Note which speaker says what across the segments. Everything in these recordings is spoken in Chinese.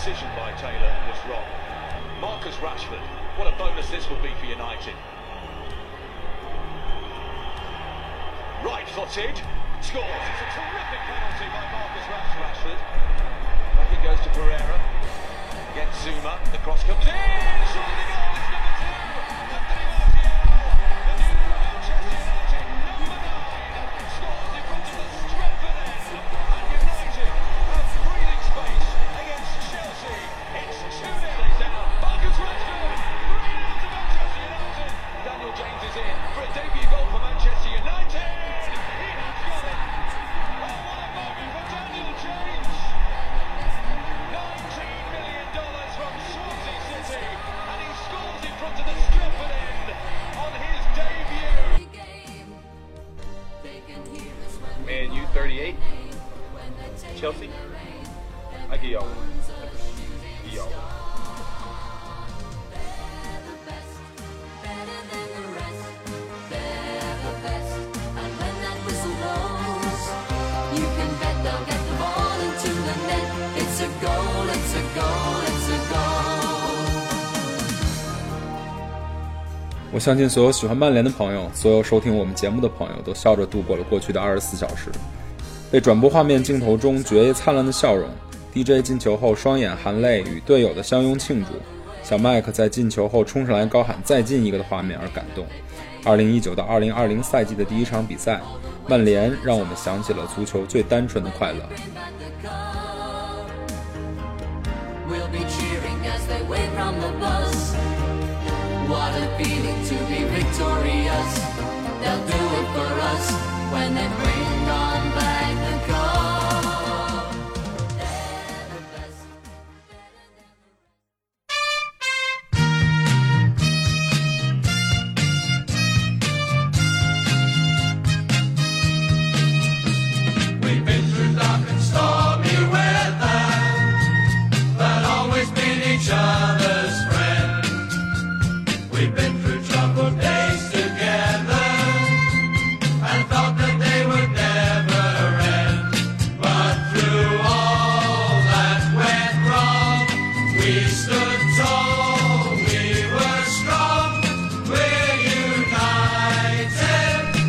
Speaker 1: decision by Taylor was wrong. Marcus Rashford, what a bonus this will be for United. Right footed, scores. It's a terrific penalty by Marcus Rashford. Back it goes to Pereira. Against Zuma, the cross comes in.
Speaker 2: 我相信所有喜欢曼联的朋友，所有收听我们节目的朋友，都笑着度过了过去的二十四小时。被转播画面镜头中绝艳灿烂的笑容，DJ 进球后双眼含泪与队友的相拥庆祝，小麦克在进球后冲上来高喊“再进一个”的画面而感动。二零一九到二零二零赛季的第一场比赛，曼联让我们想起了足球最单纯的快乐。
Speaker 3: A feeling to be victorious. They'll do it for us when they bring on back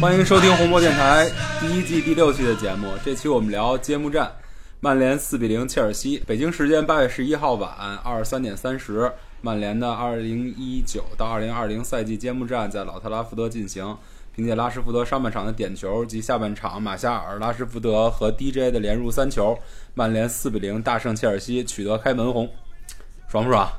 Speaker 2: 欢迎收听红魔电台第一季第六期的节目。这期我们聊揭幕战，曼联四比零切尔西。北京时间八月十一号晚二十三点三十，曼联的二零一九到二零二零赛季揭幕战在老特拉福德进行。凭借拉什福德上半场的点球及下半场马夏尔、拉什福德和 DJ 的连入三球，曼联四比零大胜切尔西，取得开门红。爽不爽？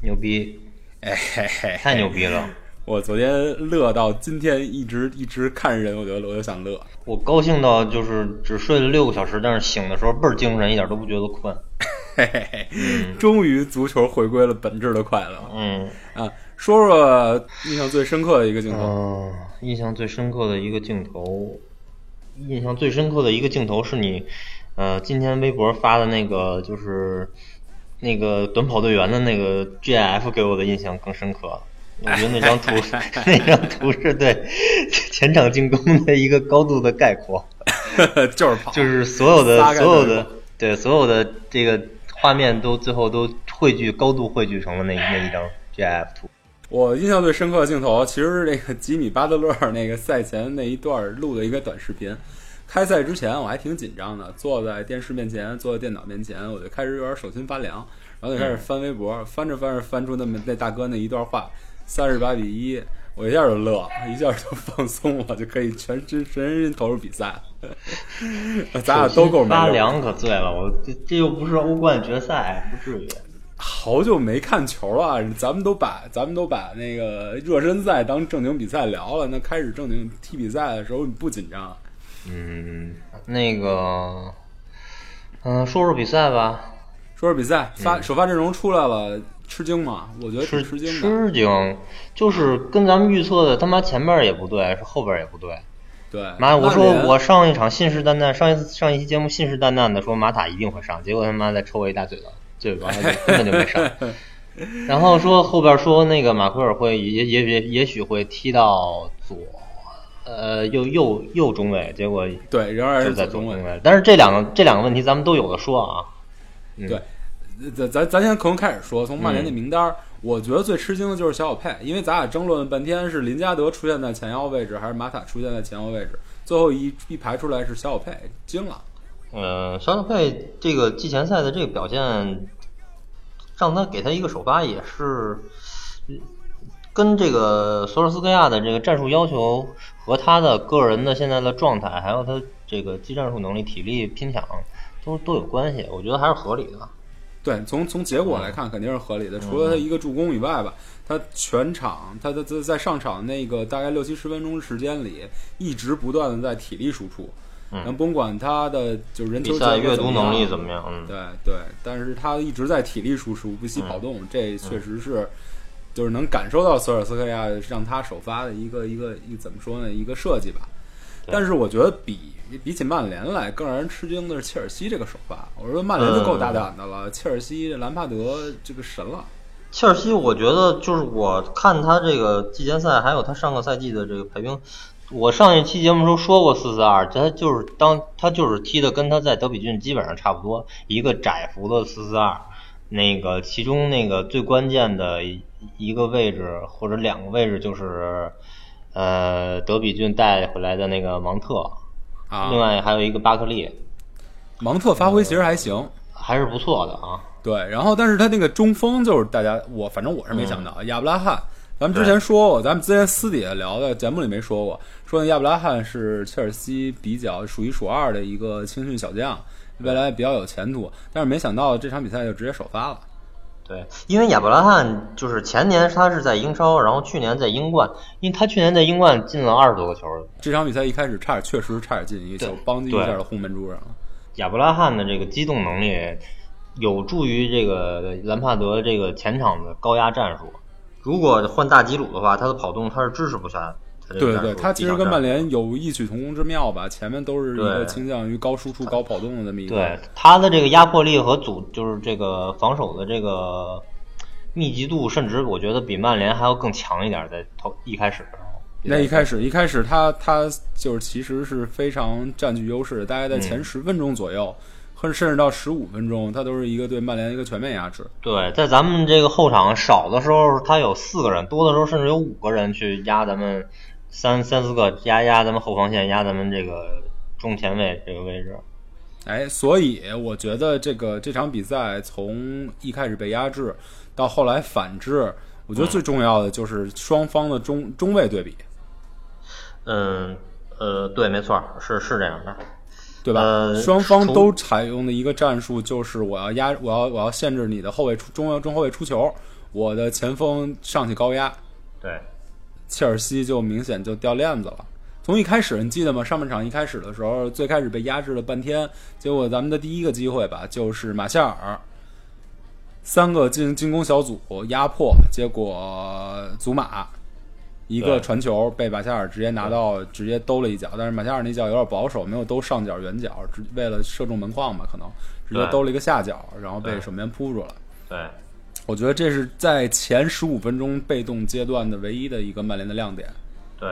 Speaker 4: 牛逼，
Speaker 2: 哎嘿嘿，
Speaker 4: 太牛逼了！
Speaker 2: 我昨天乐到今天，一直一直看人，我觉得我就想乐。
Speaker 4: 我高兴到就是只睡了六个小时，但是醒的时候倍儿精神，一点都不觉得困。
Speaker 2: 嘿嘿嘿，终于足球回归了本质的快乐
Speaker 4: 嗯
Speaker 2: 啊！说说印象最深刻的一个镜头。
Speaker 4: 嗯，印象最深刻的一个镜头，印象最深刻的一个镜头是你，呃，今天微博发的那个，就是那个短跑队员的那个 GIF 给我的印象更深刻。我觉得那张图，那张图是对前场进攻的一个高度的概括。
Speaker 2: 就是跑，
Speaker 4: 就是所有的所有的对所有的这个画面都最后都汇聚高度汇聚成了那那一张 GIF 图。
Speaker 2: 我印象最深刻的镜头，其实是那个吉米巴特勒那个赛前那一段录的一个短视频。开赛之前我还挺紧张的，坐在电视面前，坐在电脑面前，我就开始有点手心发凉，然后就开始翻微博，翻着翻着翻出那么那大哥那一段话，三十八比一，我一下就乐，一下就放松了，就可以全身全身心投入比赛。咱俩都够没溜
Speaker 4: 发凉可醉了，我这这又不是欧冠决赛，不至于。
Speaker 2: 好久没看球了，咱们都把咱们都把那个热身赛当正经比赛聊了。那开始正经踢比赛的时候，你不紧张？
Speaker 4: 嗯，那个，嗯、说说比赛吧。
Speaker 2: 说说比赛，发、首发阵容出来了，吃惊吗？我觉得挺
Speaker 4: 吃
Speaker 2: 吃惊的。
Speaker 4: 吃惊，就是跟咱们预测的他妈前边也不对，是后边也不对。
Speaker 2: 对，
Speaker 4: 妈，我说我上一场信誓旦旦，上一次上一期节目信誓旦旦的说马塔一定会上，结果他妈再抽我一大嘴巴，嘴巴就根本就没上。然后说后边说那个马奎尔会也也也也许会踢到左，呃右右右中卫，结果
Speaker 2: 对仍然
Speaker 4: 是在
Speaker 2: 中卫。
Speaker 4: 但是这两个这两个问题咱们都有的说啊。嗯
Speaker 2: 对咱咱咱先从开始说，从曼联的名单儿，我觉得最吃惊的就是小小佩，因为咱俩争论了半天是林加德出现在前腰位置，还是马塔出现在前腰位置，最后一一排出来是小小佩，惊了。
Speaker 4: 呃，小小佩这个季前赛的这个表现，让他给他一个首发也是，嗯跟这个索尔斯克亚的这个战术要求和他的个人的现在的状态，还有他这个技战术能力、体力拼抢都都有关系，我觉得还是合理的。
Speaker 2: 对，从从结果来看肯定是合理的，除了他一个助攻以外吧，他全场他他在在上场那个大概六七十分钟时间里，一直不断的在体力输出，
Speaker 4: 嗯
Speaker 2: 咱甭管他的就是人球
Speaker 4: 比赛
Speaker 2: 结果
Speaker 4: 阅读能力
Speaker 2: 怎
Speaker 4: 怎么样？嗯，
Speaker 2: 对对，但是他一直在体力输出，不惜跑动，这确实是就是能感受到索尔斯克亚让他首发的一个一个一个怎么说呢，一个设计吧。
Speaker 4: 对
Speaker 2: 但是我觉得比比起曼联来，更让人吃惊的是切尔西这个首发。我说曼联就够大胆的了，切尔西兰帕德这个神了。
Speaker 4: 切尔西，我觉得就是我看他这个季前赛，还有他上个赛季的这个排兵，我上一期节目时候说过四四二，他就是当他就是踢的跟他在德比郡基本上差不多，一个窄幅的四四二，那个其中那个最关键的一一个位置或者两个位置就是，呃，德比郡带回来的那个芒特，
Speaker 2: 啊。
Speaker 4: 另外还有一个巴克利，
Speaker 2: 芒特发挥其实还行，
Speaker 4: 还是不错的啊。
Speaker 2: 对，然后但是他那个中锋就是大家我反正我是没想到、亚布拉罕，咱们之前说过，咱们之前私底下聊的节目里没说过，说那亚布拉罕是切尔西比较数一数二的一个青训小将，未来比较有前途，但是没想到这场比赛就直接首发了。
Speaker 4: 对，因为亚伯拉罕就是前年他是在英超，然后去年在英冠，因为他去年在英冠进了二十多个球。
Speaker 2: 这场比赛一开始差点，确实差点进一个球，邦叽一下
Speaker 4: 对
Speaker 2: 就轰门柱上了。
Speaker 4: 亚伯拉罕的这个机动能力，有助于这个兰帕德这个前场的高压战术。如果换大吉鲁的话，他的跑动他是支持不下他这个
Speaker 2: 对对，他其实跟曼联有异曲同工之妙吧，前面都是一个倾向于高输出、高跑动的这么一个。
Speaker 4: 对他的这个压迫力和组就是这个防守的这个密集度，甚至我觉得比曼联还要更强一点，在头一开始。
Speaker 2: 那一开始一开始他他就是其实是非常占据优势的，大概在前
Speaker 4: 嗯
Speaker 2: 十分钟左右，甚至到十五分钟，他都是一个对曼联一个全面压制。
Speaker 4: 对，在咱们这个后场少的时候，他有四个人；多的时候甚至有五个人去压咱们三三四个压压咱们后防线，压咱们这个中前卫这个位置。
Speaker 2: 哎，所以我觉得这个这场比赛从一开始被压制到后来反制，我觉得最重要的就是双方的中中卫对比，
Speaker 4: 嗯，呃，对，没错，是是这样的。
Speaker 2: 对吧？
Speaker 4: 呃
Speaker 2: 双方都采用的一个战术就是我要压，我要我要限制你的后卫出中中后卫出球，我的前锋上去高压。
Speaker 4: 对，
Speaker 2: 切尔西就明显就掉链子了。从一开始，你记得吗？上半场一开始的时候，最开始被压制了半天，结果咱们的第一个机会吧，就是马夏尔三个进进攻小组压迫，结果祖马一个传球被马夏尔直接拿到，直接兜了一脚，但是马夏尔那脚有点保守，没有兜上角远角，只为了射中门框嘛，可能直接兜了一个下角，然后被守门员扑住了。
Speaker 4: 对，
Speaker 2: 我觉得这是在前十五分钟被动阶段的唯一的一个曼联的亮点。
Speaker 4: 对，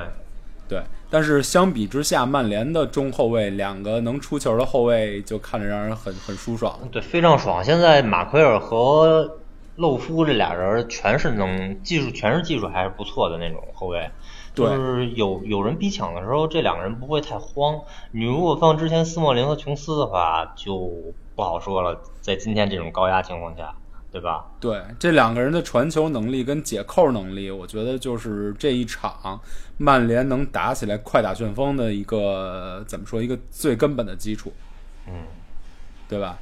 Speaker 2: 对，但是相比之下，曼联的中后卫两个能出球的后卫就看着让人很很舒爽。
Speaker 4: 对，非常爽。现在马奎尔和勒夫这俩人全是能技术，全是技术还是不错的那种后卫。
Speaker 2: 对
Speaker 4: 就是有有人逼抢的时候，这两个人不会太慌。你如果放之前斯莫林和琼斯的话，就不好说了。在今天这种高压情况下，对吧？
Speaker 2: 对，这两个人的传球能力跟解扣能力，我觉得就是这一场曼联能打起来快打旋风的一个怎么说一个最根本的基础，
Speaker 4: 嗯，
Speaker 2: 对吧？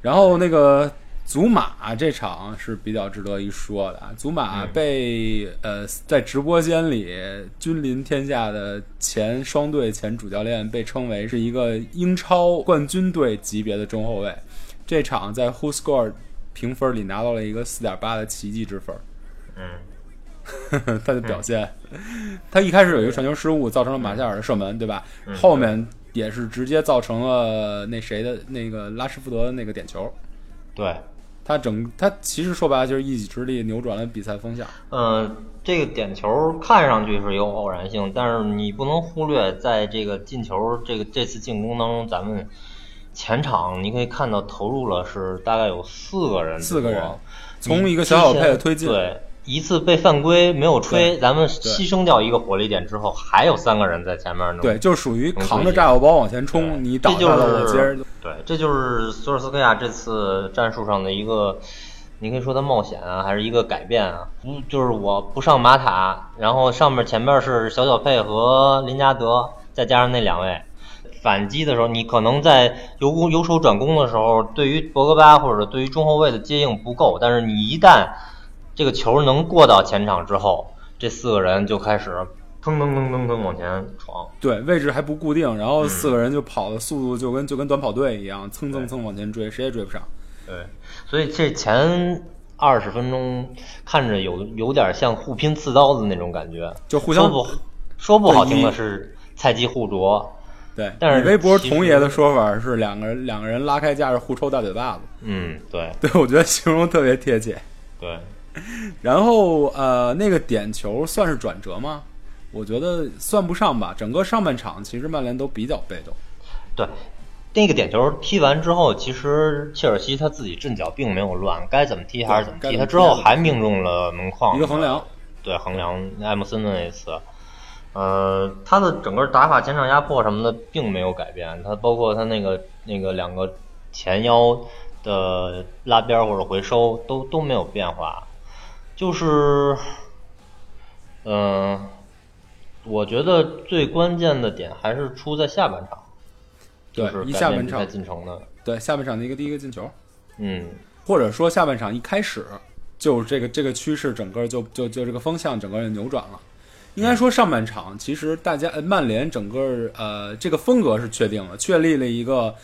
Speaker 2: 然后那个祖马这场是比较值得一说的啊，祖马被、呃在直播间里君临天下的前双队前主教练被称为是一个英超冠军队级别的中后卫，这场在 Who Score 评分里拿到了一个四点八的奇迹之分。
Speaker 4: 嗯，
Speaker 2: 他的表现，他一开始有一个传球失误，造成了马夏尔的射门，对吧？后面也是直接造成了那谁的那个拉什福德的那个点球。
Speaker 4: 对。
Speaker 2: 他整他其实说白了就是一己之力扭转了比赛风向。
Speaker 4: 嗯，这个点球看上去是有偶然性，但是你不能忽略，在这个进球这个这次进攻当中，咱们前场你可以看到投入了是大概有四个人，
Speaker 2: 四个人从一个小小配的推进，
Speaker 4: 对，一次被犯规没有吹，咱们牺牲掉一个火力点之后，还有三个人在前面呢。
Speaker 2: 对，就属于扛着炸药包往前冲，你倒
Speaker 4: 这就
Speaker 2: 下了，我接着
Speaker 4: 是对，这就是索尔斯克亚这次战术上的一个，你可以说他冒险啊，还是一个改变啊？不，就是我不上马塔，然后上面前面是小小佩和林加德，再加上那两位。反击的时候，你可能在由攻由守转攻的时候，对于博格巴或者对于中后卫的接应不够，但是你一旦这个球能过到前场之后，这四个人就开始腾腾腾腾腾往前闯。
Speaker 2: 对位置还不固定，然
Speaker 4: 嗯
Speaker 2: 后四个人就跑的速度就跟就跟短跑队一样，蹭蹭蹭往前追，谁也追不上。
Speaker 4: 对，所以这前二十分钟看着有有点像互拼刺刀的那种感觉，
Speaker 2: 就互相
Speaker 4: 说不说不好听的是菜鸡互啄，
Speaker 2: 对，
Speaker 4: 但是
Speaker 2: 你微博童爷的说法是两个人两个人拉开架势互抽大嘴巴子，
Speaker 4: 嗯，对
Speaker 2: 对我觉得形容特别贴切。
Speaker 4: 对，
Speaker 2: 然后呃，那个点球算是转折吗？我觉得算不上吧。整个上半场其实曼联都比较被动。
Speaker 4: 对，那个点球踢完之后，其实切尔西他自己阵脚并没有乱，该怎么踢还是怎么踢。他之后还命中了门框，
Speaker 2: 一个横梁，
Speaker 4: 对横梁艾默森的那一次。呃，他的整个打法、前场压迫什么的并没有改变，他包括他那个那个两个前腰的拉边或者回收都都没有变化，就是，嗯、我觉得最关键的点还是出在下半场，
Speaker 2: 对
Speaker 4: 就是
Speaker 2: 一下半场
Speaker 4: 进程的，
Speaker 2: 对下半场的一个第一个进球，
Speaker 4: 嗯，
Speaker 2: 或者说下半场一开始就这个这个趋势整个就就就这个风向整个就扭转了。应该说上半场其实大家呃曼联整个呃这个风格是确定了，确立了一个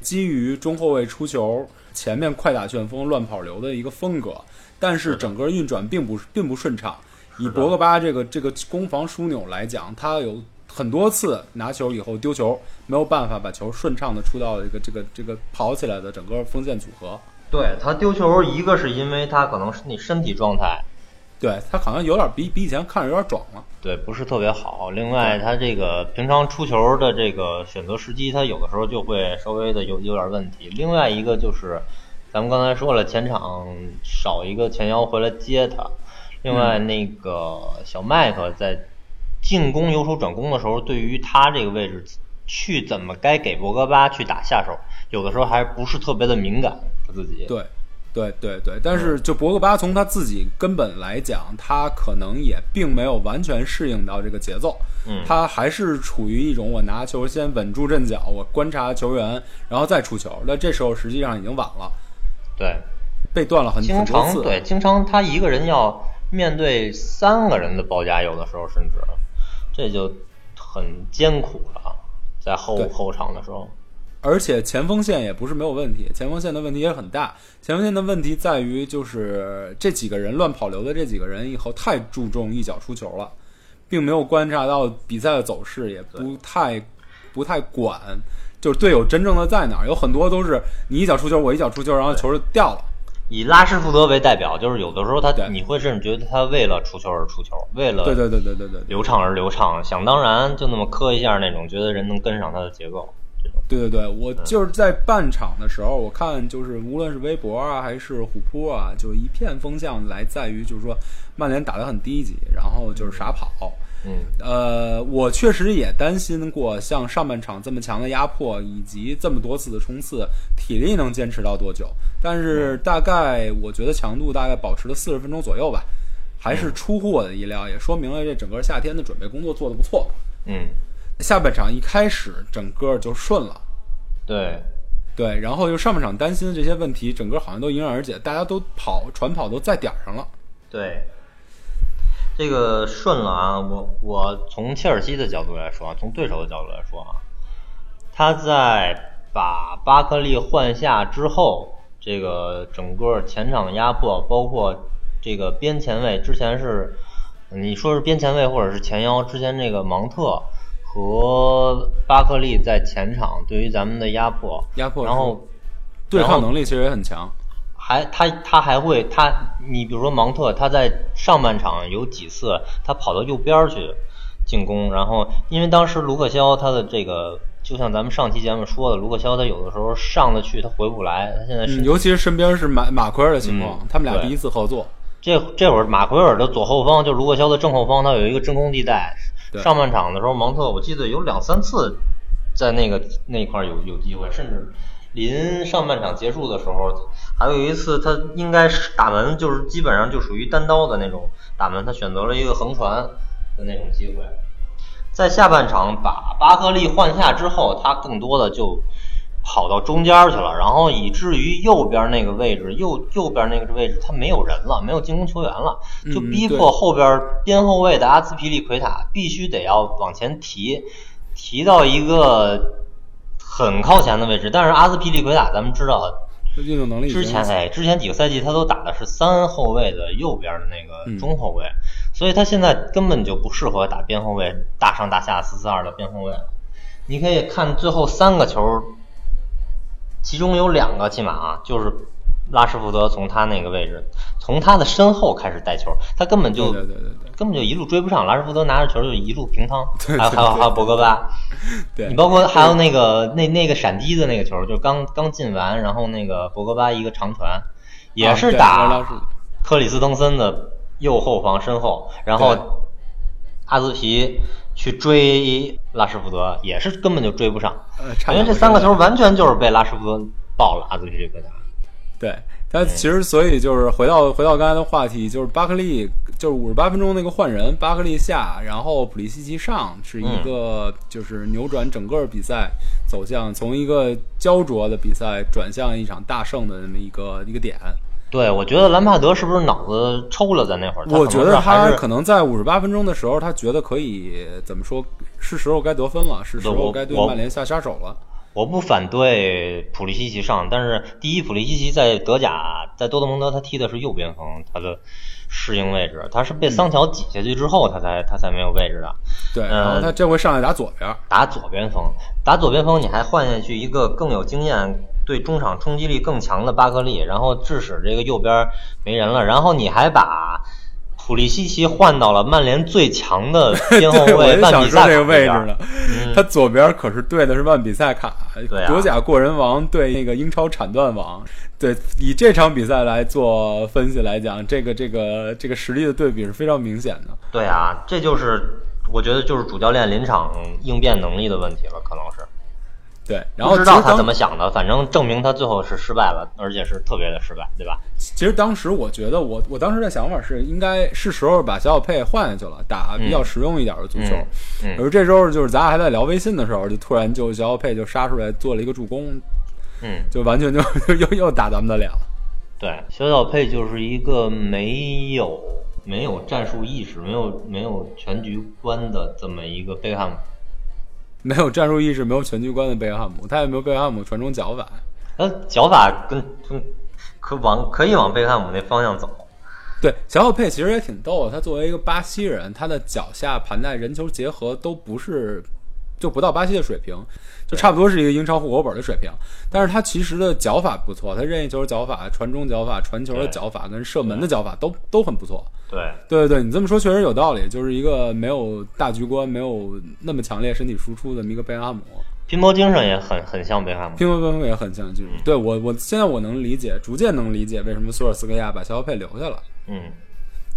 Speaker 2: 基于中后卫出球、前面快打旋风、乱跑流的一个风格，但是整个运转并不并不顺畅。以博格巴这个这个攻防枢纽来讲，他有很多次拿球以后丢球，没有办法把球顺畅的出到这个这个这个跑起来的整个锋线组合。
Speaker 4: 对他丢球，一个是因为他可能是你身体状态
Speaker 2: 对他好像有点比比以前看着有点壮了。
Speaker 4: 对不是特别好，另外他这个平常出球的这个选择时机，他有的时候就会稍微的有有点问题。另外一个就是，咱们刚才说了，前场少一个前腰回来接他，另外那个小麦克在进攻由守转攻的时候，对于他这个位置去怎么该给博格巴去打下手，有的时候还不是特别的敏感，他自己。
Speaker 2: 对，对对对，但是就博格巴从他自己根本来讲，他可能也并没有完全适应到这个节奏，
Speaker 4: 嗯
Speaker 2: 他还是处于一种我拿球先稳住阵脚，我观察球员，然后再出球。那这时候实际上已经晚了，
Speaker 4: 对，
Speaker 2: 被断了很
Speaker 4: 经
Speaker 2: 很多次。
Speaker 4: 常对，经常他一个人要面对三个人的包夹，有的时候甚至这就很艰苦了，在后后场的时候。
Speaker 2: 而且前锋线也不是没有问题，前锋线的问题也很大。前锋线的问题在于，就是这几个人乱跑流的这几个人以后太注重一脚出球了，并没有观察到比赛的走势，也不太不太管，就是队友真正的在哪儿。有很多都是你一脚出球，我一脚出球，然后球就掉了。
Speaker 4: 以拉什福德为代表，就是有的时候他
Speaker 2: 对
Speaker 4: 你会甚至觉得他为了出球而出球，为了
Speaker 2: 对对对对对对对
Speaker 4: 流畅而流畅，想当然就那么磕一下那种，觉得人能跟上他的节奏。这种
Speaker 2: 对对对，我就是在半场的时候，我看就是无论是微博啊还是虎扑啊，就一片风向来在于就是说曼联打得很低级，然后就是傻跑。
Speaker 4: 嗯，
Speaker 2: 呃，我确实也担心过，像上半场这么强的压迫，以及这么多次的冲刺，体力能坚持到多久？但是大概我觉得强度大概保持了四十分钟左右吧，还是出乎我的意料，也说明了这整个夏天的准备工作做得不错。
Speaker 4: 嗯，
Speaker 2: 下半场一开始整个就顺了。
Speaker 4: 对，
Speaker 2: 对，然后就上半场担心的这些问题，整个好像都迎刃而解，大家都跑传跑都在点儿上了。
Speaker 4: 对，这个顺了啊！我我从切尔西的角度来说啊，从对手的角度来说啊，他在把巴克利换下之后，这个整个前场压迫，包括这个边前卫，之前是你说是边前卫或者是前腰，之前那个芒特和巴克利在前场对于咱们的压迫，
Speaker 2: 压迫
Speaker 4: 然后
Speaker 2: 对抗能力其实也很强。
Speaker 4: 还他他还会他，你比如说芒特，他在上半场有几次他跑到右边去进攻，然后因为当时卢克肖他的这个就像咱们上期节目说的，卢克肖他有的时候上得去他回不来，他现在是
Speaker 2: 嗯，尤其是身边是马马奎尔的情况，
Speaker 4: 嗯
Speaker 2: 他们俩第一次合作，
Speaker 4: 这这会儿马奎尔的左后方，就卢克肖的正后方，他有一个真空地带。上半场的时候，芒特我记得有两三次在那个那块有有机会，甚至临上半场结束的时候，还有一次他应该是打门，就是基本上就属于单刀的那种打门，他选择了一个横传的那种机会。在下半场把巴克利换下之后，他更多的就跑到中间去了，然后以至于右边那个位置，右右边那个位置他没有人了，没有进攻球员了，就
Speaker 2: 嗯
Speaker 4: 逼迫后边边后卫的阿兹皮利奎塔必须得要往前提，提到一个很靠前的位置。但是阿兹皮利奎塔咱们知道，
Speaker 2: 运动能力
Speaker 4: 之前哎，之前几个赛季他都打的是三后卫的右边的那
Speaker 2: 嗯
Speaker 4: 个中后卫，所以他现在根本就不适合打边后卫大上大下四四二的边后卫了。你可以看最后三个球，其中有两个起码啊，就是拉什福德从他那个位置，从他的身后开始带球，他根本就
Speaker 2: 对对对对。对
Speaker 4: 根本就一路追不上，拉什福德拿着球就一路平趟，还有还有还有博格巴，
Speaker 2: 对，
Speaker 4: 你包括还有那个那那个闪击的那个球，就刚刚进完，然后那个博格巴一个长传，也是打克里斯滕森的右后方身后，然后阿兹皮去追拉什福德，也是根本就追不上，
Speaker 2: 呃，差
Speaker 4: 因为这三个球完全就是被拉什福德爆了阿兹皮利奎塔。
Speaker 2: 对他其实所以就是回到回到刚才的话题，就是巴克利就是五十八分钟那个换人，巴克利下，然后普利西奇上，是一个就是扭转整个比赛走向，从一个焦灼的比赛转向一场大胜的那么一个一个点。
Speaker 4: 对，我觉得兰帕德是不是脑子抽了？在那会儿，
Speaker 2: 我觉得他可能在五十八分钟的时候，他觉得可以怎么说，是时候该得分了，是时候该对
Speaker 4: 我
Speaker 2: 曼联下杀手了。
Speaker 4: 我不反对普利西奇上，但是第一，普利西奇在德甲在多特蒙德他踢的是右边锋，他的适应位置，他是被桑乔挤下去之后，他才他才没有位置的。
Speaker 2: 对，
Speaker 4: 嗯
Speaker 2: 然后他这回上来打左边，
Speaker 4: 打左边锋，打左边锋，你还换下去一个更有经验、对中场冲击力更强的巴克利，然后致使这个右边没人了，然后你还把普利西奇换到了曼联最强的 边后卫
Speaker 2: 就
Speaker 4: 万比萨卡
Speaker 2: 这个位置
Speaker 4: 边
Speaker 2: 呢。
Speaker 4: 嗯
Speaker 2: 他左边可是对的是万比萨卡，
Speaker 4: 对啊
Speaker 2: 德甲过人王对那个英超铲断王。对，以这场比赛来做分析来讲，这个这个这个实力的对比是非常明显的。
Speaker 4: 对啊，这就是我觉得就是主教练临场应变能力的问题了，可能是。
Speaker 2: 对，然后
Speaker 4: 不知道他怎么想的，反正证明他最后是失败了，而且是特别的失败，对吧？
Speaker 2: 其实当时我觉得我我当时的想法是，应该是时候把小小佩换下去了，打比较实用一点的足球。
Speaker 4: 嗯嗯
Speaker 2: 而这时候就是咱俩还在聊微信的时候，就突然就小小佩就杀出来做了一个助攻，
Speaker 4: 嗯，
Speaker 2: 就完全就 又又又打咱们的脸了。
Speaker 4: 对，小小佩就是一个没有没有战术意识、没有没有全局观的这么一个贝克汉姆。
Speaker 2: 没有战术意识，没有全局观的贝克汉姆，他也没有贝克汉姆传中脚法。
Speaker 4: 他脚法跟跟可往可以往贝克汉姆那方向走。
Speaker 2: 对，小小佩其实也挺逗的。他作为一个巴西人，他的脚下盘带、人球结合都不是，就不到巴西的水平，就差不多是一个英超户口本的水平。但是他其实的脚法不错，他任意球脚法、传中脚法、传球的脚法跟射门的脚法都都很不错。
Speaker 4: 对，
Speaker 2: 对对对，你这么说确实有道理，就是一个没有大局观、没有那么强烈身体输出的一个贝克汉姆。
Speaker 4: 拼搏精神也很很像贝克汉姆。
Speaker 2: 拼搏精神也很像，就是对我我现在我能理解，逐渐能理解为什么索尔斯克亚把小小佩留下了。
Speaker 4: 嗯，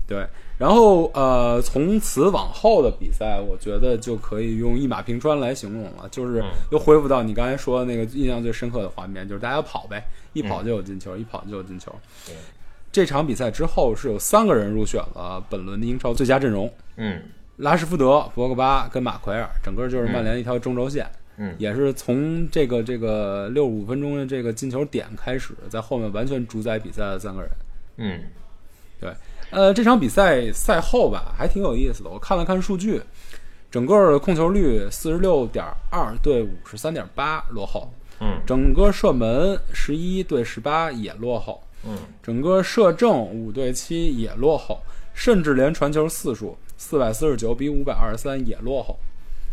Speaker 2: 对，然后呃，从此往后的比赛，我觉得就可以用一马平川来形容了，就是
Speaker 4: 嗯
Speaker 2: 又恢复到你刚才说的那个印象最深刻的画面，就是大家跑呗，一跑就有进球，一跑就有进球。
Speaker 4: 对
Speaker 2: 这场比赛之后是有三个人入选了本轮的英超最佳阵容，
Speaker 4: 嗯。
Speaker 2: 拉什福德、博格巴跟马奎尔，整个就是曼联一条中轴线。
Speaker 4: 嗯。
Speaker 2: 也是从这个这个六十五分钟的这个进球点开始，在后面完全主宰比赛的三个人。
Speaker 4: 嗯。
Speaker 2: 对，呃，这场比赛赛后吧，还挺有意思的。我看了看数据，整个控球率四十六点二对五十三点八落后，
Speaker 4: 嗯。
Speaker 2: 整个射门十一对十八也落后，
Speaker 4: 嗯
Speaker 2: 整个射正五对七也落后，甚至连传球次数四百四十九比五百二十三也落后。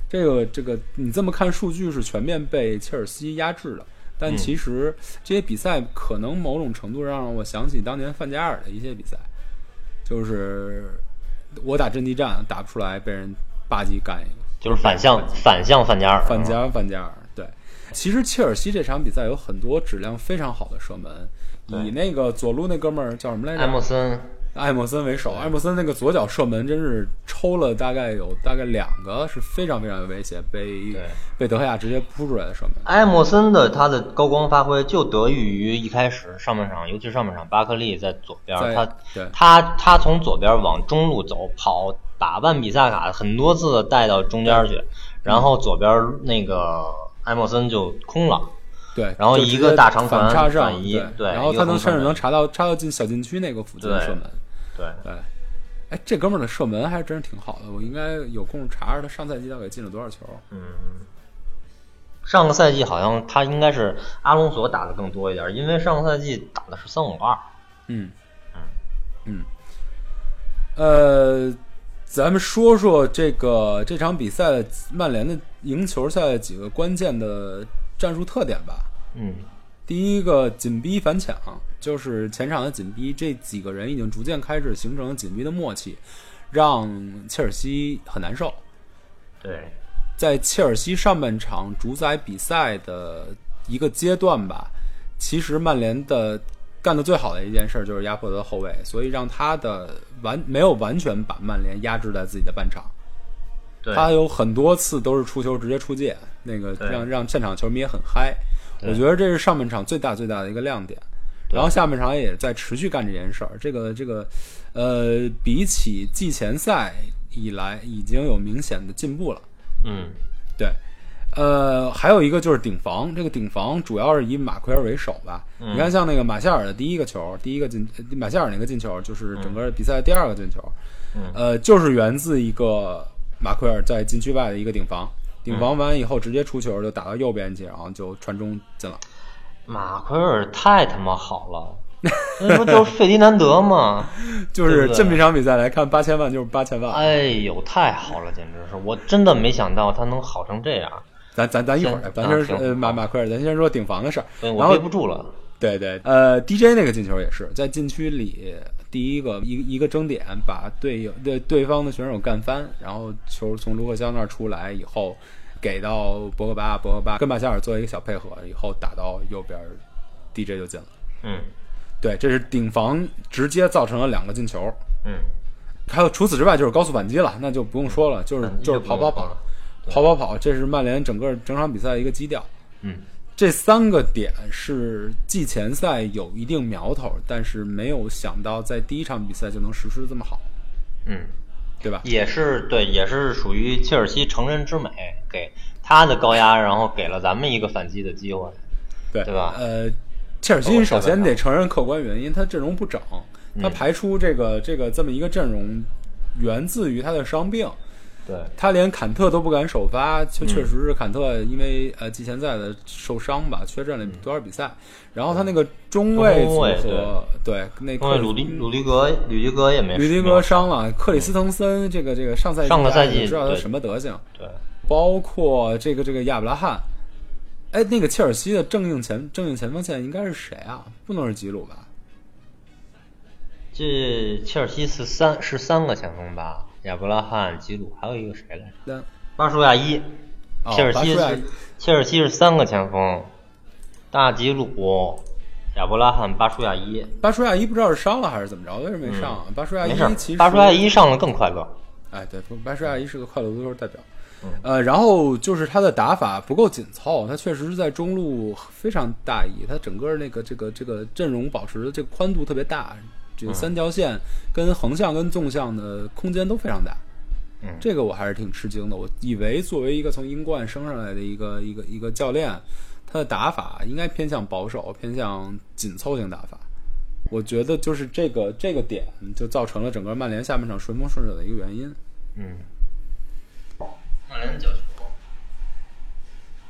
Speaker 2: 这个这个，你这么看数据是全面被切尔西压制的，但其实这些比赛可能某种程度上让我想起当年范加尔的一些比赛，就是我打阵地战打不出来，被人吧唧干一个。
Speaker 4: 就是反向反向范加尔。
Speaker 2: 范加范加尔，对其实切尔西这场比赛有很多质量非常好的射门，以那个左路那哥们儿叫什么来着？
Speaker 4: 艾莫森，
Speaker 2: 艾默森为首，艾默森那个左脚射门真是抽了大概有大概两个是非常非常有威胁，被
Speaker 4: 对。
Speaker 2: 被德赫亚直接扑出来的射门。
Speaker 4: 艾莫森的他的高光发挥就得益于一开始上半场，尤其是上半场巴克利在左边，他他他从左边往中路走，跑打万比萨卡很多次带到中间去，然后左边那个艾莫森就空了，
Speaker 2: 对，
Speaker 4: 然后一个大长传
Speaker 2: 反插上，
Speaker 4: 反移对
Speaker 2: 然后他能甚至能查到插到进小禁区那个附近
Speaker 4: 的
Speaker 2: 射门。
Speaker 4: 对，
Speaker 2: 对，哎，这哥们儿的射门还真是挺好的，我应该有空查查他上赛季到底进了多少球。
Speaker 4: 嗯。上个赛季好像他应该是阿隆索打的更多一点，因为上个赛季打的是三五二。
Speaker 2: 嗯，嗯嗯，呃，咱们说说这个这场比赛曼联的赢球赛几个关键的战术特点吧。
Speaker 4: 嗯
Speaker 2: 第一个紧逼反抢，就是前场的紧逼，这几个人已经逐渐开始形成了紧逼的默契，让切尔西很难受。
Speaker 4: 对，
Speaker 2: 在切尔西上半场主宰比赛的一个阶段吧，其实曼联的干的最好的一件事就是压迫他的后卫，所以让他的完没有完全把曼联压制在自己的半场。他有很多次都是出球直接出界，那个让让现场球迷也很嗨。我觉得这是上半场最大最大的一个亮点。然后下半场也在持续干这件事儿。这个这个，呃，比起季前赛以来，已经有明显的进步了。
Speaker 4: 嗯
Speaker 2: 对，呃，还有一个就是顶防，这个顶防主要是以马奎尔为首吧。
Speaker 4: 嗯
Speaker 2: 你看，像那个马夏尔的第一个球，第一个进，呃马夏尔那个进球，就是整个比赛第二个进球，
Speaker 4: 嗯
Speaker 2: 呃，就是源自一个马奎尔在禁区外的一个顶防，顶防完以后直接出球就打到右边去，然后就传中进了。
Speaker 4: 马奎尔太他妈好了，那不就是费迪南德吗？
Speaker 2: 就是这么一场比赛来看，八千万就是八千万。
Speaker 4: 哎呦，太好了，简直是！我真的没想到他能好成这样，
Speaker 2: 咱咱咱一会儿，
Speaker 4: 行
Speaker 2: 咱先
Speaker 4: 啊
Speaker 2: 呃马马奎尔，咱先说顶防的事儿。
Speaker 4: 我憋不住了。
Speaker 2: 对对，呃，DJ 那个进球也是在禁区里第一个一一个争点，把队友对对方的选手干翻，然后球从卢克肖那儿出来以后，给到博格巴，博格巴跟马夏尔做一个小配合，以后打到右边，DJ 就进了。
Speaker 4: 嗯
Speaker 2: 对，这是顶防直接造成了两个进球。
Speaker 4: 嗯，
Speaker 2: 还有除此之外就是高速反击了，那就不用说了，就是就是跑跑跑，跑跑跑，这是曼联整个整场比赛的一个基调。
Speaker 4: 嗯，
Speaker 2: 这三个点是季前赛有一定苗头，但是没有想到在第一场比赛就能实施这么好，
Speaker 4: 嗯，
Speaker 2: 对吧？
Speaker 4: 也是对，也是属于切尔西成人之美，给他的高压，然后给了咱们一个反击的机会。
Speaker 2: 对
Speaker 4: 对吧
Speaker 2: 呃，切尔西首先得承认客观原因，他阵容不整，他
Speaker 4: 嗯
Speaker 2: 排出这个这个这么一个阵容，源自于他的伤病。
Speaker 4: 对，
Speaker 2: 他连坎特都不敢首发，确
Speaker 4: 嗯
Speaker 2: 确实是坎特因为呃季前赛的受伤吧，缺阵了多少比赛。然后他那个中卫组合，对，那克
Speaker 4: 鲁迪鲁迪格吕迪格也没
Speaker 2: 吕迪格伤了，克里斯滕森这个这个上赛季
Speaker 4: 上个赛季
Speaker 2: 知道他什么德行，
Speaker 4: 对，
Speaker 2: 包括这个这个亚布拉罕。哎，那个切尔西的正应前正应前锋线应该是谁啊？不能是吉鲁吧？
Speaker 4: 这切尔西是三是三个前锋吧？亚伯拉罕、吉鲁，还有一个谁来着？巴舒亚伊。
Speaker 2: 哦
Speaker 4: 切尔西切尔西是三个前锋，大吉鲁、亚伯拉罕、巴舒亚伊。
Speaker 2: 巴舒亚伊不知道是伤了还是怎么着，为什么没上啊？巴舒亚伊
Speaker 4: 嗯没事
Speaker 2: 其实，
Speaker 4: 巴舒亚伊上了更快乐。
Speaker 2: 哎，对，巴舒亚伊是个快乐足球代表。
Speaker 4: 嗯
Speaker 2: 呃，然后就是他的打法不够紧凑，他确实是在中路非常大意，他整个那个这个这个阵容保持的这个宽度特别大，这三条线跟横向跟纵向的空间都非常大。
Speaker 4: 嗯
Speaker 2: 这个我还是挺吃惊的。我以为作为一个从英冠升上来的一个一个一个教练，他的打法应该偏向保守，偏向紧凑型打法。我觉得就是这个这个点就造成了整个曼联下半场顺风顺水的一个原因。
Speaker 4: 嗯，曼联的角球，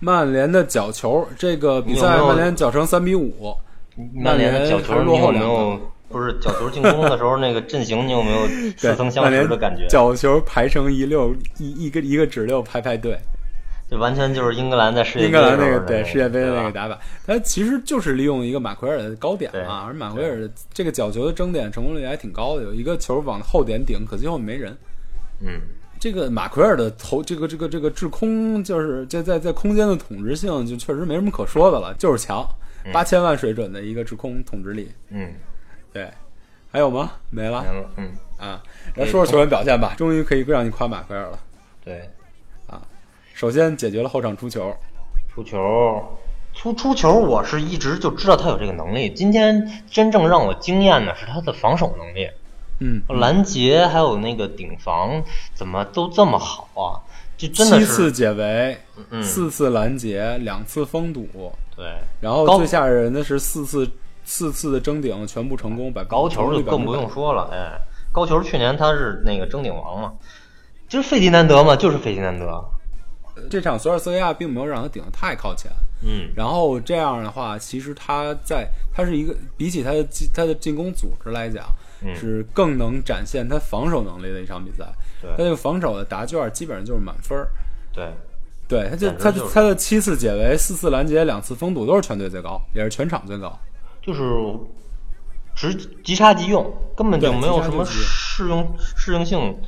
Speaker 2: 曼联的角球，这个比赛曼联角成三比五，
Speaker 4: 曼联的角球
Speaker 2: 还是落后两个？
Speaker 4: 不是角球进攻的时候那个阵型，你有没有 似曾相识的感觉？
Speaker 2: 角球排成一溜一一个一个指溜排排队，
Speaker 4: 这完全就是英格兰在世界
Speaker 2: 英格兰那
Speaker 4: 杯的时候的
Speaker 2: 个对世界杯的那个打法，它其实就是利用一个马奎尔的高点嘛，而马奎尔的这个角球的争点成功率还挺高的，有一个球往后点顶，可惜后面没人。
Speaker 4: 嗯，
Speaker 2: 这个马奎尔的头这个这个这个制空，就是在在在空间的统治性，就确实没什么可说的了，就是强，八千万水准的一个制空统治力。
Speaker 4: 嗯，
Speaker 2: 对，还有吗？没了
Speaker 4: 没了，嗯，
Speaker 2: 啊。来说说球员表现吧，终于可以让你夸马奎尔了。
Speaker 4: 对，啊
Speaker 2: 首先解决了后场出球，
Speaker 4: 出球，出出球，我是一直就知道他有这个能力。今天真正让我惊艳的是他的防守能力，
Speaker 2: 嗯，
Speaker 4: 拦截还有那个顶防怎么都这么好啊？这真的
Speaker 2: 七次，解围，
Speaker 4: 嗯，
Speaker 2: 四次拦截，两次封堵，
Speaker 4: 对，
Speaker 2: 然后最吓人的是四次四次的争顶全部成功，百
Speaker 4: 高球就更不用说了，哎，高球去年他是那个争顶王嘛，就是费迪南德嘛，就是费迪南德，
Speaker 2: 这场索尔斯克亚并没有让他顶得太靠前，
Speaker 4: 嗯，
Speaker 2: 然后这样的话，其实他在他是一个比起他的进他的进攻组织来讲，
Speaker 4: 嗯
Speaker 2: 是更能展现他防守能力的一场比赛。对他
Speaker 4: 对
Speaker 2: 这个防守的答卷基本上就是满分儿。
Speaker 4: 对，
Speaker 2: 对，他就他他的七次解围、四次拦截、两次封堵都是全队最高，也是全场最高。
Speaker 4: 就是直即插即用，根本就没有什么适用适应性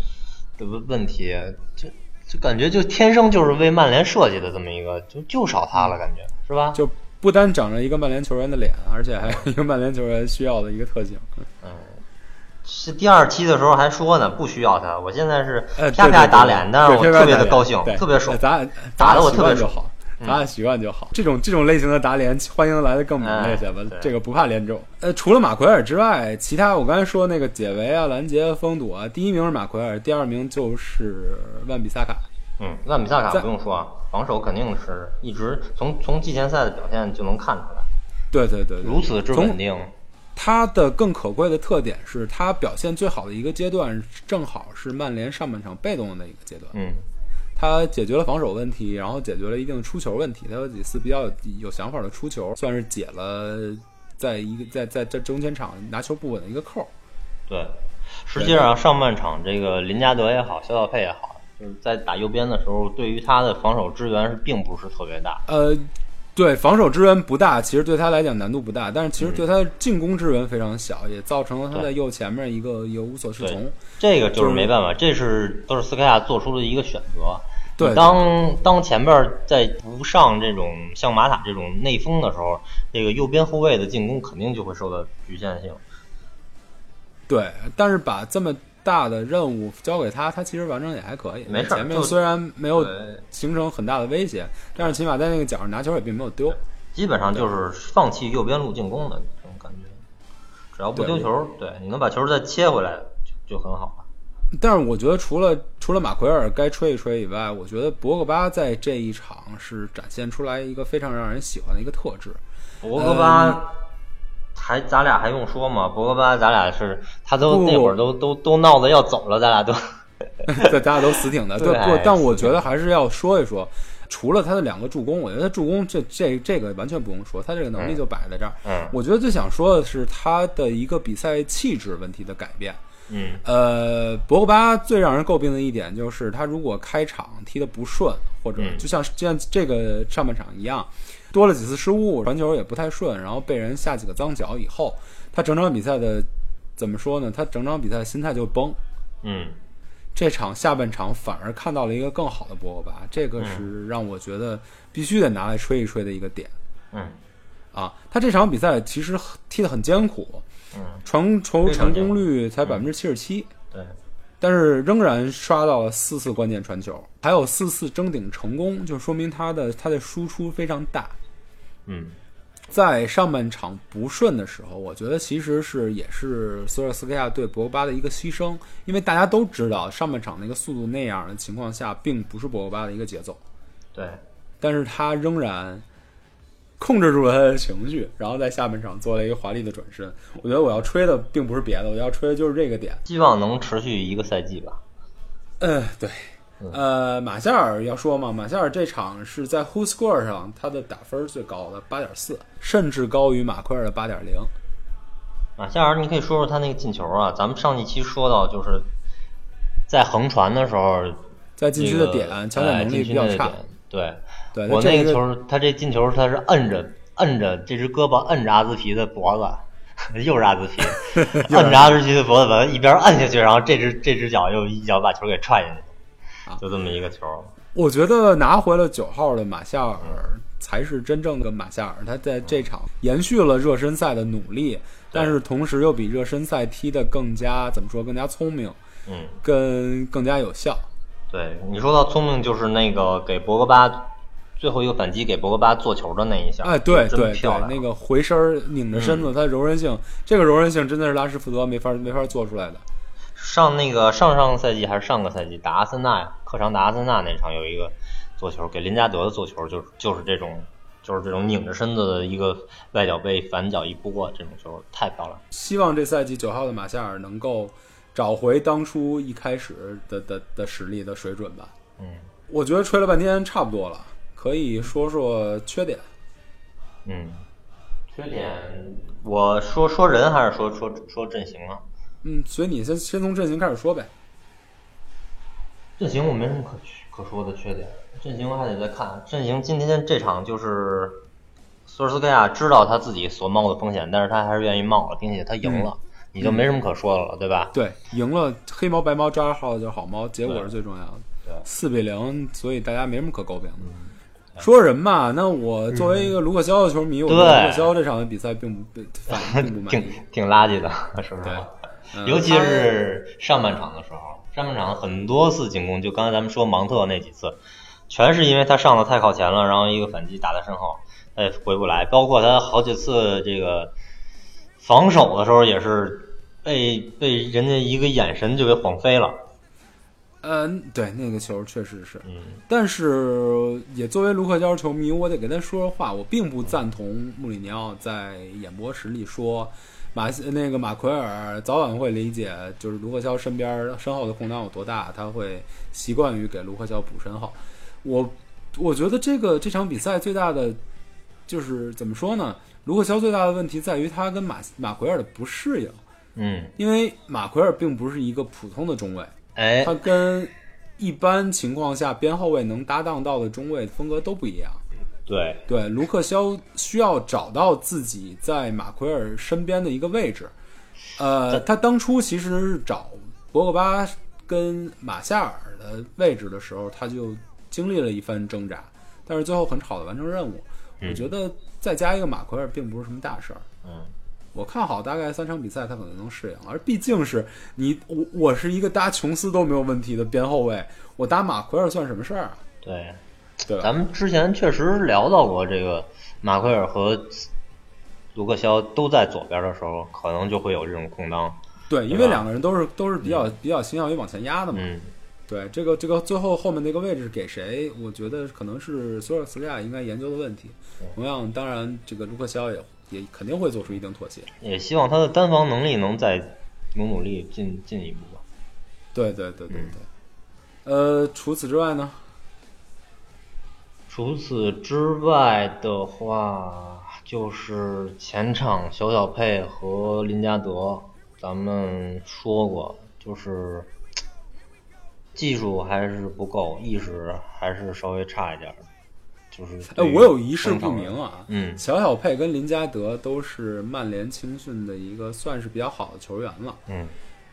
Speaker 4: 的问问题，就就感觉就天生就是为曼联设计的这么一个，就就少他了，感觉是吧？
Speaker 2: 就不单长着一个曼联球员的脸，而且还有一个曼联球员需要的一个特性。
Speaker 4: 嗯是第二期的时候还说呢，不需要他，我现在是
Speaker 2: 呃，
Speaker 4: 啪啪打脸，但是我特别的高兴，特别爽。
Speaker 2: 打
Speaker 4: 打的我特别爽
Speaker 2: 惯就好，咱俩习惯就好。这种这种类型的打脸，欢迎来的更猛烈些吧
Speaker 4: 哎。
Speaker 2: 这个不怕连中。呃，除了马奎尔之外，其他我刚才说那个解围啊、拦截、封堵啊，第一名是马奎尔，第二名就是万比萨卡。
Speaker 4: 嗯，万比萨卡不用说啊，防守肯定是一直从从季前赛的表现就能看出来，
Speaker 2: 对对对对，
Speaker 4: 如此之稳定。
Speaker 2: 他的更可贵的特点是他表现最好的一个阶段，正好是曼联上半场被动的一个阶段。
Speaker 4: 嗯，
Speaker 2: 他解决了防守问题，然后解决了一定的出球问题。他有几次比较有有想法的出球，算是解了在一个在在这中间场拿球不稳的一个扣。
Speaker 4: 对，实际上上半场这个林加德也好，肖小佩也好，就是在打右边的时候，对于他的防守支援是并不是特别大。
Speaker 2: 呃，对防守支援不大，其实对他来讲难度不大，但是其实对他的进攻支援非常小，也造成了他在右前面一个一个无所适从。
Speaker 4: 这个就
Speaker 2: 就是
Speaker 4: 是没办法，这是都是斯科亚做出的一个选择。当当前边在不上这种像马塔这种内锋的时候，这个右边后卫的进攻肯定就会受到局限性。
Speaker 2: 对，但是把这么大的任务交给他，他其实完成也还可以。
Speaker 4: 没事
Speaker 2: 前面虽然没有形成很大的威胁，但是起码在那个角上拿球也并没有丢。
Speaker 4: 基本上就是放弃右边路进攻的这种感觉，只要不丢球，对，你能把球再切回来就就很好了。
Speaker 2: 但是我觉得除了除了马奎尔该吹一吹以外，我觉得博格巴在这一场是展现出来一个非常让人喜欢的一个特质。
Speaker 4: 博格巴还咱俩还用说吗？博格巴咱俩是他都那会儿都都都闹得要走了，咱俩都
Speaker 2: 对，咱俩都死挺的。对，
Speaker 4: 对
Speaker 2: 不，但我觉得还是要说一说，除了他的两个助攻，我觉得他助攻这这这个完全不用说，他这个能力就摆在这儿。
Speaker 4: 嗯
Speaker 2: 我觉得最想说的是他的一个比赛气质问题的改变。
Speaker 4: 嗯
Speaker 2: 呃，博格巴最让人诟病的一点就是，他如果开场踢得不顺，或者
Speaker 4: 嗯
Speaker 2: 就像就像这个上半场一样，多了几次失误，传球也不太顺，然后被人下几个脏脚以后，他整场比赛的怎么说呢？他整场比赛心态就崩。
Speaker 4: 嗯
Speaker 2: 这场下半场反而看到了一个更好的博格巴，这个是让我觉得必须得拿来吹一吹的一个点
Speaker 4: 嗯
Speaker 2: 啊。他这场比赛其实踢得很艰苦，
Speaker 4: 嗯，
Speaker 2: 传球成功率才百分之七十七。
Speaker 4: 对，
Speaker 2: 但是仍然刷到了四次关键传球，还有四次争顶成功，就说明他的他的输出非常大。
Speaker 4: 嗯。
Speaker 2: 在上半场不顺的时候，我觉得其实是也是索尔斯克亚对博格巴的一个牺牲，因为大家都知道上半场那个速度那样的情况下，并不是博格巴的一个节奏，
Speaker 4: 对，
Speaker 2: 但是他仍然控制住了他的情绪，然后在下半场做了一个华丽的转身。我觉得我要吹的并不是别的，我要吹的就是这个点。
Speaker 4: 希望能持续一个赛季吧。
Speaker 2: 嗯，对。呃，马夏尔要说嘛，马夏尔这场是在 Who Score 上他的打分最高的八点四，甚至高于马奎尔的八点零。
Speaker 4: 马夏尔，你可以说说他那个进球啊？咱们上一期说到，就是在横传的时候，
Speaker 2: 在禁区的点抢点能力
Speaker 4: 哎
Speaker 2: 比较差。
Speaker 4: 对，
Speaker 2: 对，
Speaker 4: 我那个球，他这进球他是摁着摁着这只胳膊摁着阿兹皮的脖子，又是阿兹皮，摁着阿兹皮的脖子，把他一边摁下去，然后这只这只脚又一脚把球给踹进去。
Speaker 2: 啊。
Speaker 4: 就这么一个球。
Speaker 2: 我觉得拿回了九号的马夏尔才是真正的马夏尔，他在这场延续了热身赛的努力，但是同时又比热身赛踢得更加怎么说更加聪明，
Speaker 4: 嗯，
Speaker 2: 更更加有效。
Speaker 4: 对你说到聪明，就是那个给博格巴最后一个反击给博格巴做球的那一下，
Speaker 2: 哎，对
Speaker 4: 真
Speaker 2: 对对那个回身拧着身子，它柔韧性，这个柔韧性真的是拉什福德没法没法做出来的。
Speaker 4: 上那个上上个赛季还是上个赛季打阿森纳呀，客场打阿森纳那场有一个做球，给林加德的做球就是就是这种就是这种拧着身子的一个外脚背反脚一拨，这种球太漂亮。
Speaker 2: 希望这赛季九号的马夏尔能够找回当初一开始的的的实力的水准吧。
Speaker 4: 嗯
Speaker 2: 我觉得吹了半天差不多了，可以说说缺点。
Speaker 4: 嗯，缺点我说说人还是说说说阵型啊？
Speaker 2: 嗯，所以你先先从阵型开始说呗。
Speaker 4: 阵型我没什么可可说的缺点，阵型还得再看。阵型今天这场就是索尔斯克亚知道他自己所冒的风险，但是他还是愿意冒了，并且他赢了，你就没什么可说的了，对吧？
Speaker 2: 对，赢了黑猫白猫抓着好就是好猫，结果是最重要的。
Speaker 4: 对
Speaker 2: 四比零，所以大家没什么可诟病的。说人嘛，那我作为一个卢克肖的球迷，我对
Speaker 4: 对
Speaker 2: 卢克肖这场的比赛并不反应 并不满
Speaker 4: 挺
Speaker 2: 意。
Speaker 4: 挺垃圾的，说实
Speaker 2: 对
Speaker 4: 话。
Speaker 2: 嗯
Speaker 4: 尤其是上半场的时候，上半场很多次进攻，就刚才咱们说芒特那几次，全是因为他上的太靠前了，然后一个反击打在身后，他也回不来。包括他好几次这个防守的时候，也是被被人家一个眼神就给晃飞了。
Speaker 2: 嗯，对，那个球确实是，
Speaker 4: 嗯
Speaker 2: 但是也作为卢克肖球迷，我得跟他说说话，我并不赞同穆里尼奥在演播室里说马那个马奎尔早晚会理解，就是卢克肖身边身后的空档有多大，他会习惯于给卢克肖补身后。我我觉得这个这场比赛最大的就是怎么说呢？卢克肖最大的问题在于他跟马马奎尔的不适应，
Speaker 4: 嗯，
Speaker 2: 因为马奎尔并不是一个普通的中卫。
Speaker 4: 哎
Speaker 2: 他，跟一般情况下边后卫能搭档到的中卫风格都不一样。
Speaker 4: 对，
Speaker 2: 对，卢克肖需要找到自己在马奎尔身边的一个位置。呃，他当初其实是找博格巴跟马夏尔的位置的时候，他就经历了一番挣扎，但是最后很好的完成任务。我觉得再加一个马奎尔并不是什么大事儿。
Speaker 4: 嗯，
Speaker 2: 我看好大概三场比赛他可能能适应，而毕竟是你我我是一个搭琼斯都没有问题的边后卫，我搭马奎尔算什么事儿啊？
Speaker 4: 对。
Speaker 2: 对？
Speaker 4: 咱们之前确实聊到过这个马奎尔和卢克肖都在左边的时候，可能就会有这种空当。
Speaker 2: 对，因为两个人都是都是比较、比较倾向于往前压的嘛。
Speaker 4: 嗯，
Speaker 2: 对，这个这个最后后面那个位置给谁？我觉得可能是索尔斯克亚应该研究的问题。同样，当然这个卢克肖也也肯定会做出一定妥协。
Speaker 4: 也希望他的单防能力能再努努力进进一步吧。
Speaker 2: 对对对对对。呃，除此之外呢？
Speaker 4: 除此之外的话，就是前场小小佩和林加德，咱们说过，就是技术还是不够，意识还是稍微差一点儿。就是
Speaker 2: 哎，我有一事不明啊。
Speaker 4: 嗯
Speaker 2: 小小佩跟林加德都是曼联青训的一个算是比较好的球员了。
Speaker 4: 嗯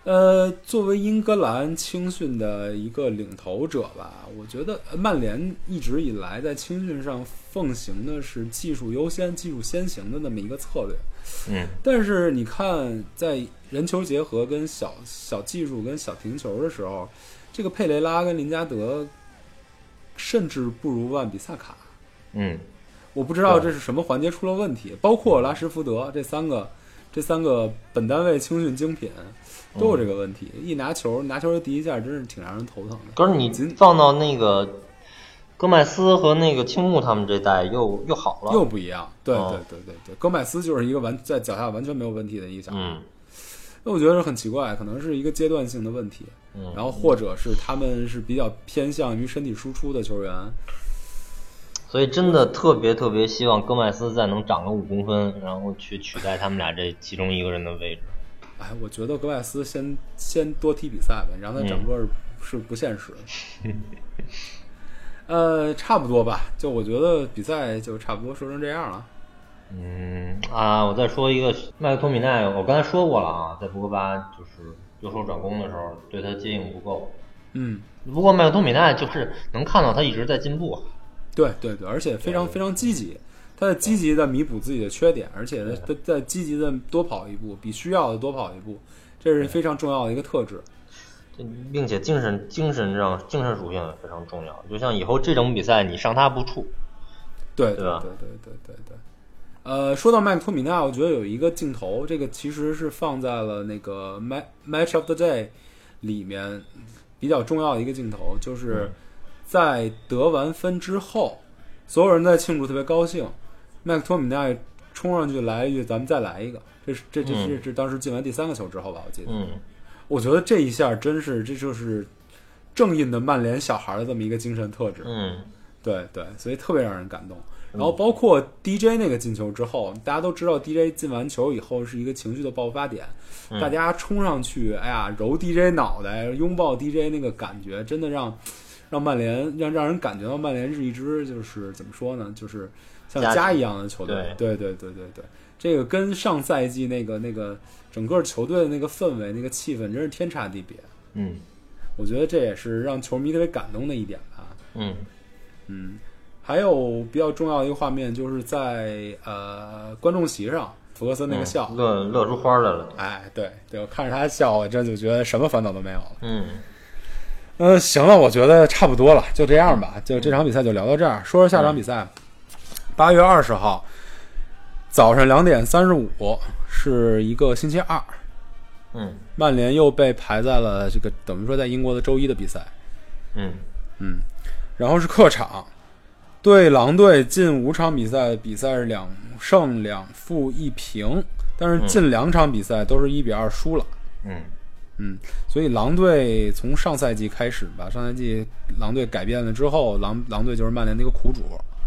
Speaker 2: 呃，作为英格兰青训的一个领头者吧，我觉得呃曼联一直以来在青训上奉行的是技术优先、技术先行的那么一个策略。
Speaker 4: 嗯
Speaker 2: 但是你看，在人球结合跟小小技术跟小停球的时候，这个佩雷拉跟林加德甚至不如万比萨卡。
Speaker 4: 嗯，
Speaker 2: 我不知道这是什么环节出了问题，包括拉什福德这三个，这三个本单位青训精品都有这个问题。一拿球，拿球的第一下真是挺让人头疼的。
Speaker 4: 可是你
Speaker 2: 仅
Speaker 4: 放到那个戈麦斯和那个青木他们这代又又好了，
Speaker 2: 又不一样，对
Speaker 4: 哦
Speaker 2: 对对对对，戈麦斯就是一个完在脚下完全没有问题的一个小孩，
Speaker 4: 嗯。
Speaker 2: 那我觉得很奇怪，可能是一个阶段性的问题，
Speaker 4: 嗯，
Speaker 2: 然后或者是他们是比较偏向于身体输出的球员，
Speaker 4: 所以真的特别特别希望戈麦斯再能长个五公分，然后去取代他们俩这其中一个人的位置。
Speaker 2: 哎，我觉得戈麦斯先先多踢比赛吧，让他整个是不现实的。呃，差不多吧，就我觉得比赛就差不多说成这样了。
Speaker 4: 嗯啊，我再说一个麦克托米奈，我刚才说过了啊，在博格巴就是右手转攻的时候，对他接应不够，
Speaker 2: 嗯，
Speaker 4: 不过麦克托米奈就是能看到他一直在进步。
Speaker 2: 对对对，而且非常非常积极，他在积极的弥补自己的缺点，而且他在积极的多跑一步，比需要的多跑一步，这是非常重要的一个特质。
Speaker 4: 并且精神精神上精神属性也非常重要。就像以后这种比赛，你上他不怵，
Speaker 2: 对
Speaker 4: 对吧
Speaker 2: 对对对对对。呃，说到麦克托米奈，我觉得有一个镜头，这个其实是放在了那个 match match of the day 里面比较重要的一个镜头，就是在得完分之后，所有人在庆祝，特别高兴，麦克托米奈冲上去来一句：“咱们再来一个。”这是这这
Speaker 4: 嗯
Speaker 2: 这这当时进完第三个球之后吧，我记得。
Speaker 4: 嗯，
Speaker 2: 我觉得这一下真是这就是正印的曼联小孩的这么一个精神特质。
Speaker 4: 嗯，
Speaker 2: 对对，所以特别让人感动。然后包括 DJ 那个进球之后，大家都知道 DJ 进完球以后是一个情绪的爆发点，
Speaker 4: 嗯
Speaker 2: 大家冲上去，哎呀，揉 DJ 脑袋，拥抱 DJ 那个感觉，真的让让曼联让让人感觉到曼联是一支就是怎么说呢，就是像
Speaker 4: 家
Speaker 2: 家一样的球队。
Speaker 4: 对
Speaker 2: 对对对对对，这个跟上赛季那个那个整个球队的那个氛围、那个气氛真是天差地别。
Speaker 4: 嗯，
Speaker 2: 我觉得这也是让球迷特别感动的一点吧。
Speaker 4: 嗯，
Speaker 2: 嗯，还有比较重要的一个画面，就是在呃观众席上，福格森那个笑，
Speaker 4: 嗯乐乐出花来了。
Speaker 2: 哎，对对，我看着他笑，我真就觉得什么烦恼都没有了。
Speaker 4: 嗯，
Speaker 2: 嗯、行了，我觉得差不多了，就这样吧，就这场比赛就聊到这儿。说说下场比赛，八月二十号早上两点三十五是一个星期二，
Speaker 4: 嗯，
Speaker 2: 曼联又被排在了这个等于说在英国的周一的比赛。
Speaker 4: 嗯，
Speaker 2: 嗯，然后是客场，对狼队近五场比赛，比赛是两胜两负一平，但是近两场比赛都是一比二输了。
Speaker 4: 嗯，
Speaker 2: 嗯，所以狼队从上赛季开始吧，上赛季狼队改变了之后，狼狼队就是曼联的一个苦主。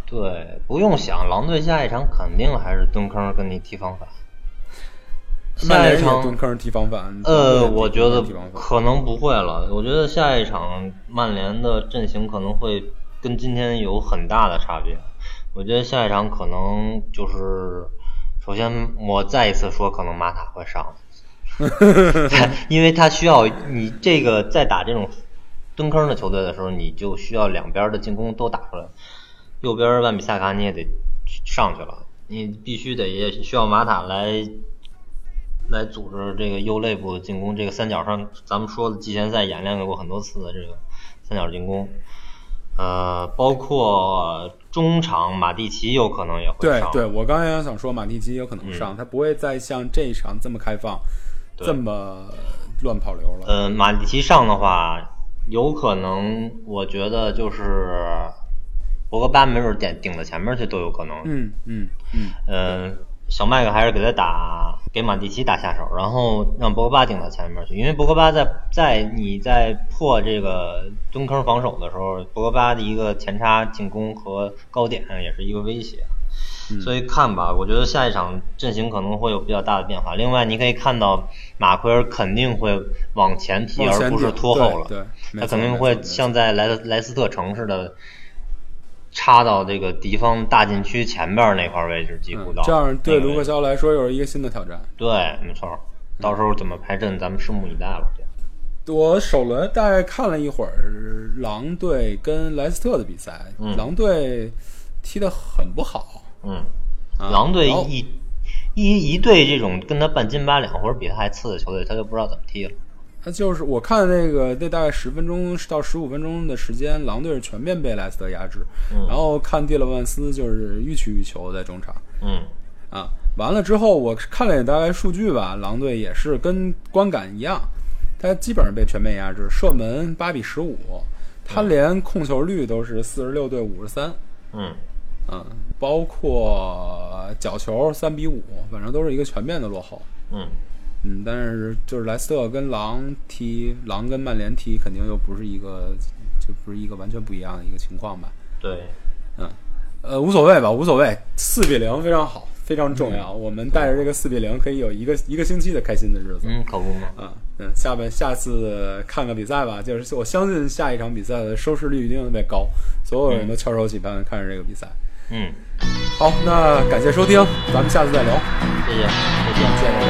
Speaker 4: 对，不用想，狼队下一场肯定还是蹲坑跟你踢防反。下一场
Speaker 2: 蹲坑踢防反。
Speaker 4: 呃，我觉得可能不会了。我觉得下一场曼联的阵型可能会跟今天有很大的差别。我觉得下一场可能就是，首先我再一次说，可能马塔会上，因为他需要你这个在打这种蹲坑的球队的时候，你就需要两边的进攻都打出来。右边万比萨卡你也得上去了，你必须得也需要马塔来来组织这个右肋部进攻，这个三角上咱们说的季前赛演练过很多次的这个三角进攻，呃，包括中场马蒂奇有可能也会上，
Speaker 2: 对对，我刚才也想说马蒂奇有可能上，他不会再像这一场这么开放，
Speaker 4: 对
Speaker 2: 这么乱跑流了。
Speaker 4: 呃，马蒂奇上的话，有可能我觉得就是博格巴没准点顶到前面去都有可能，
Speaker 2: 嗯嗯嗯，
Speaker 4: 嗯，小麦克还是给他打，给马蒂奇打下手，然后让博格巴顶到前面去，因为博格巴在在你在破这个蹲坑防守的时候，博格巴的一个前插进攻和高点也是一个威胁。
Speaker 2: 嗯
Speaker 4: 所以看吧，我觉得下一场阵型可能会有比较大的变化。另外，你可以看到马奎尔肯定会往前踢，而不是拖后了。
Speaker 2: 对对
Speaker 4: 他肯定会像在莱莱斯特城似的，插到这个敌方大禁区前边那块位置，几乎到、
Speaker 2: 嗯这样对卢克
Speaker 4: 克
Speaker 2: 肖来说又是一个新的挑战。
Speaker 4: 对，没错。到时候怎么排阵，咱们拭目以待了。
Speaker 2: 我首轮大概看了一会儿狼队跟莱斯特的比赛，
Speaker 4: 嗯
Speaker 2: 狼队踢得很不好。
Speaker 4: 嗯，
Speaker 2: 啊
Speaker 4: 狼队一一一队这种跟他半斤八两或者比他还次的球队，他就不知道怎么踢了。
Speaker 2: 他就是我看那个那大概十分钟到十五分钟的时间，狼队是全面被莱斯特压制。
Speaker 4: 嗯
Speaker 2: 然后看蒂勒万斯就是欲取欲求在中场
Speaker 4: 嗯
Speaker 2: 啊。完了之后，我看了也大概数据吧，狼队也是跟观感一样，他基本上被全面压制，射门八比十五，他连控球率都是四十六对五十三。
Speaker 4: 嗯
Speaker 2: 嗯，包括角球三比五，反正都是一个全面的落后。
Speaker 4: 嗯
Speaker 2: 嗯，但是就是莱斯特跟狼踢，狼跟曼联踢，肯定又不是一个，就不是一个完全不一样的一个情况吧。
Speaker 4: 对，嗯
Speaker 2: 呃，无所谓吧，无所谓，四比零非常好，非常重
Speaker 4: 嗯
Speaker 2: 要。我们带着这个四比零，可以有一个一个星期的开心的日子。
Speaker 4: 嗯，可不嘛。
Speaker 2: 啊，嗯，下边下次看个比赛吧，就是我相信下一场比赛的收视率一定特别高，所有人都翘首企盼看着这个比赛。
Speaker 4: 嗯，
Speaker 2: 好，那感谢收听，咱们下次再聊，
Speaker 4: 谢谢，再见。
Speaker 2: 见。